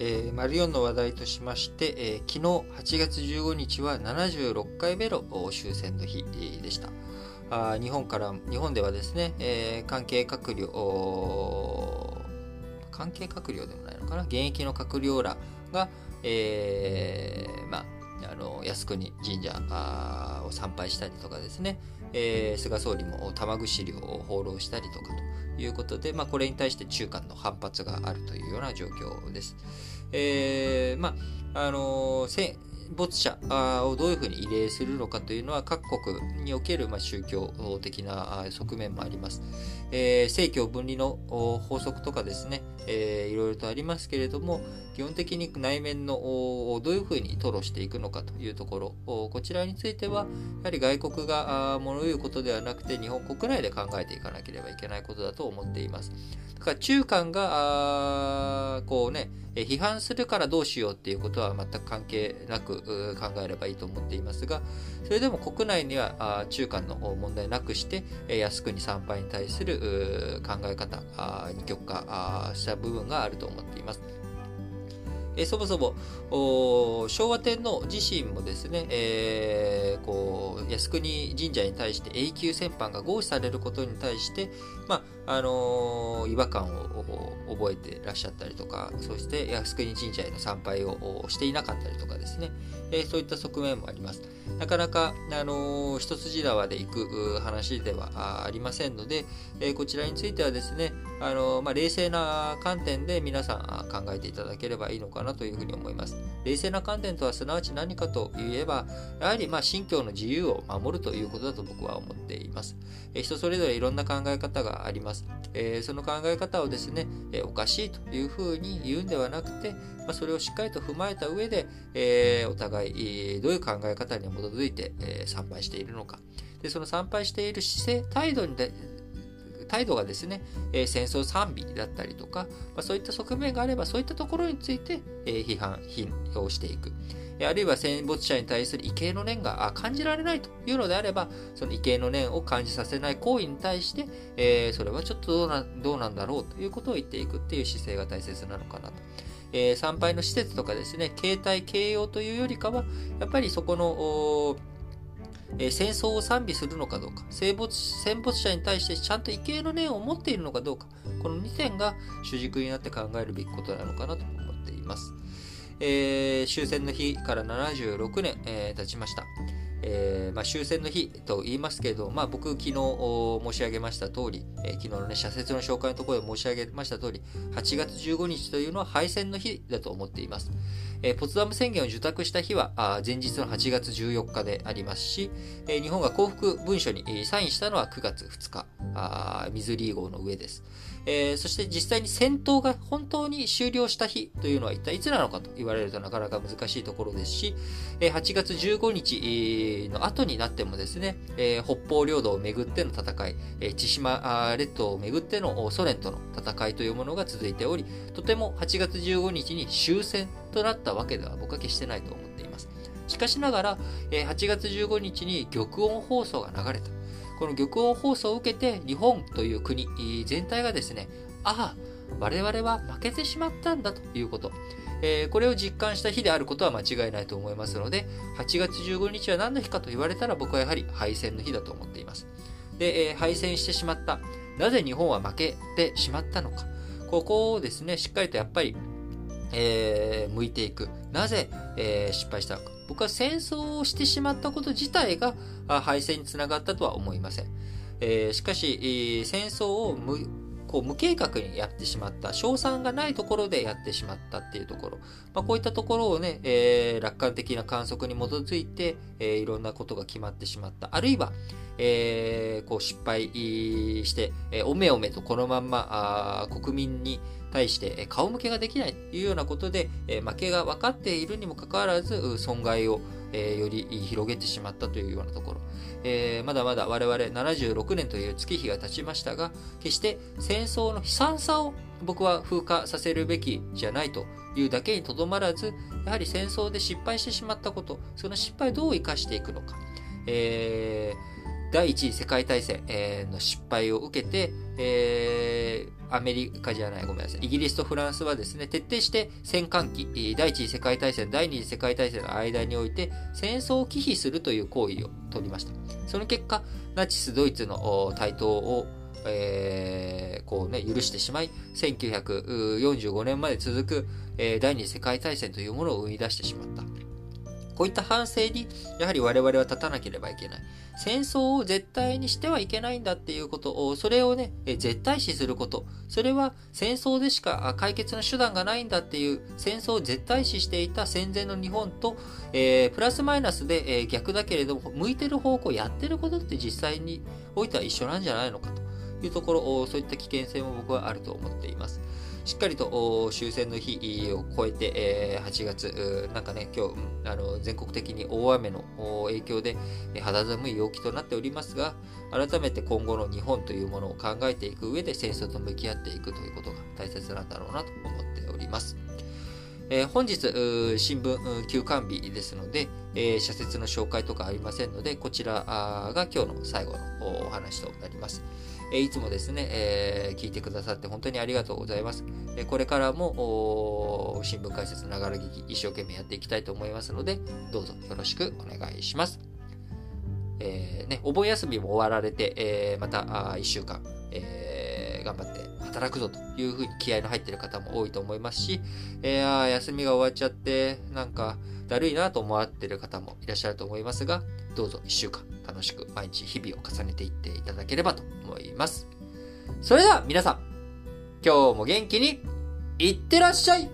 えー、丸4の話題としまして、えー、昨日8月15日は76回目の終戦の日でした。あ日本から、日本ではですね、えー、関係閣僚、関係閣僚でもないのかな、現役の閣僚らが、えー、まあ、あの靖国神社を参拝したりとかですね、えー、菅総理も玉串料を放浪したりとかということで、まあ、これに対して中間の反発があるというような状況です。えー、まあ、あのー、没者をどういうふうに慰霊するのかというのは各国におけるま宗教的な側面もあります。えー、政教分離の法則とかですね、えー、いろいろとありますけれども、基本的に内面のどういうふうに吐露していくのかというところ、こちらについては、やはり外国が物言うことではなくて、日本国内で考えていかなければいけないことだと思っています。だから中間が、こうね、批判するからどうしようっていうことは全く関係なく考えればいいと思っていますが、それでも国内には中間の問題なくして、靖国参拝に対する考え方、二極化した部分があると思っています。えそもそも昭和天皇自身もですね、えー、こう靖国神社に対して永久戦犯が合祀されることに対して、まああの、違和感を覚えてらっしゃったりとか、そして靖国神社への参拝をしていなかったりとかですね、え、そういった側面もあります。なかなか、あの、一筋縄で行く話ではありませんので、えこちらについてはですね、あのまあ、冷静な観点で皆さん考えていただければいいのかなというふうに思います。冷静な観点とはすなわち何かといえば、やはりまあ信教の自由を守るということだと僕は思っています。え人それぞれいろんな考え方があります。えその考え方をですね、えおかしいというふうに言うんではなくて、まあ、それをしっかりと踏まえた上で、えお互いどういう考え方に基づいて、え参拝しているのか。で、その参拝している姿勢、態度に態度がですね、えー、戦争賛美だったりとか、まあ、そういった側面があれば、そういったところについて、えー、批判、批評していく。あるいは戦没者に対する畏敬の念が感じられないというのであれば、その畏敬の念を感じさせない行為に対して、えー、それはちょっとどうなどうなんだろうということを言っていくっていう姿勢が大切なのかなと。えー、参拝の施設とかですね、携帯形容というよりかは、やっぱりそこの、え、戦争を賛美するのかどうか、戦没戦没者に対してちゃんと畏敬の念を持っているのかどうか、この2点が主軸になって考えるべきことなのかなと思っています。えー、終戦の日から76年、えー、経ちました。えー、まあ、終戦の日と言いますけれど、まあ、僕、昨日申し上げました通り、えー、昨日のね、社説の紹介のところで申し上げました通り、8月15日というのは敗戦の日だと思っています。え、ポツダム宣言を受託した日は前日の8月14日でありますし、え、日本が幸福文書にサインしたのは9月2日、あミズリー号の上です。え、そして実際に戦闘が本当に終了した日というのは一体いつなのかと言われるとなかなか難しいところですし、え8月15日の後になってもですね、え北方領土をめぐっての戦い、え千島列島をめぐってのソ連との戦いというものが続いており、とても8月15日に終戦となったわけでは僕は決してないと思っています。しかしながら、8月15日に玉音放送が流れた。この玉音放送を受けて日本という国全体がですね、ああ、我々は負けてしまったんだということ。えー、これを実感した日であることは間違いないと思いますので、8月15日は何の日かと言われたら僕はやはり敗戦の日だと思っています。で、えー、敗戦してしまった。なぜ日本は負けてしまったのか。ここをですね、しっかりとやっぱり、えー、向いていく。なぜ、えー、失敗したのか。僕は戦争をしてしまったこと自体が敗戦につながったとは思いません。えー、しかし、戦争をこう無計画にやってしまった、賞賛がないところでやってしまったっていうところ、まあ、こういったところをね、えー、楽観的な観測に基づいて、えー、いろんなことが決まってしまった。あるいは、えー、こう失敗して、えー、おめおめとこのまんまあ国民に対して顔向けができないというようなことで、え負けが分かっているにもかかわらず損害を、えーより広げてしまったというようなところ、えー、まだまだ我々76年という月日が経ちましたが決して戦争の悲惨さを僕は風化させるべきじゃないというだけにとどまらずやはり戦争で失敗してしまったことその失敗をどう生かしていくのか、えー第一次世界大戦、えー、の失敗を受けて、えー、アメリカじゃない、ごめんなさい。イギリスとフランスはですね、徹底して戦艦機、第一次世界大戦、第二次世界大戦の間において、戦争を忌避するという行為を取りました。その結果、ナチス・ドイツの台頭を、えー、こうね、許してしまい、1945年まで続く、えー、第二次世界大戦というものを生み出してしまった。こういった反省に、やはり我々は立たなければいけない。戦争を絶対にしてはいけないんだっていうことを、それをね、絶対視すること。それは戦争でしか解決の手段がないんだっていう戦争を絶対視していた戦前の日本と、えー、プラスマイナスで、えー、逆だけれども、向いてる方向、やってることって実際においては一緒なんじゃないのかというところ、そういった危険性も僕はあると思っています。しっかりと終戦の日を超えて、え8月、なんかね、今日、あの全国的に大雨の影響で肌寒い陽気となっておりますが、改めて今後の日本というものを考えていく上で戦争と向き合っていくということが大切なんだろうなと思っております。えー、本日、新聞休刊日ですので、えー、社説の紹介とかありませんので、こちらが今日の最後のお話となります。えいつもですね、え、聞いてくださって本当にありがとうございます。えこれからも新聞解説ながら聞き一生懸命やっていきたいと思いますので、どうぞよろしくお願いします。えー、ね、お盆休みも終わられて、えー、また1週間、えー、頑張って働くぞというふうに気合の入っている方も多いと思いますし、えー、休みが終わっちゃって、なんかだるいなと思われている方もいらっしゃると思いますが、どうぞ1週間楽しく毎日日々を重ねていっていただければと思います。それでは皆さん、今日も元気にいってらっしゃい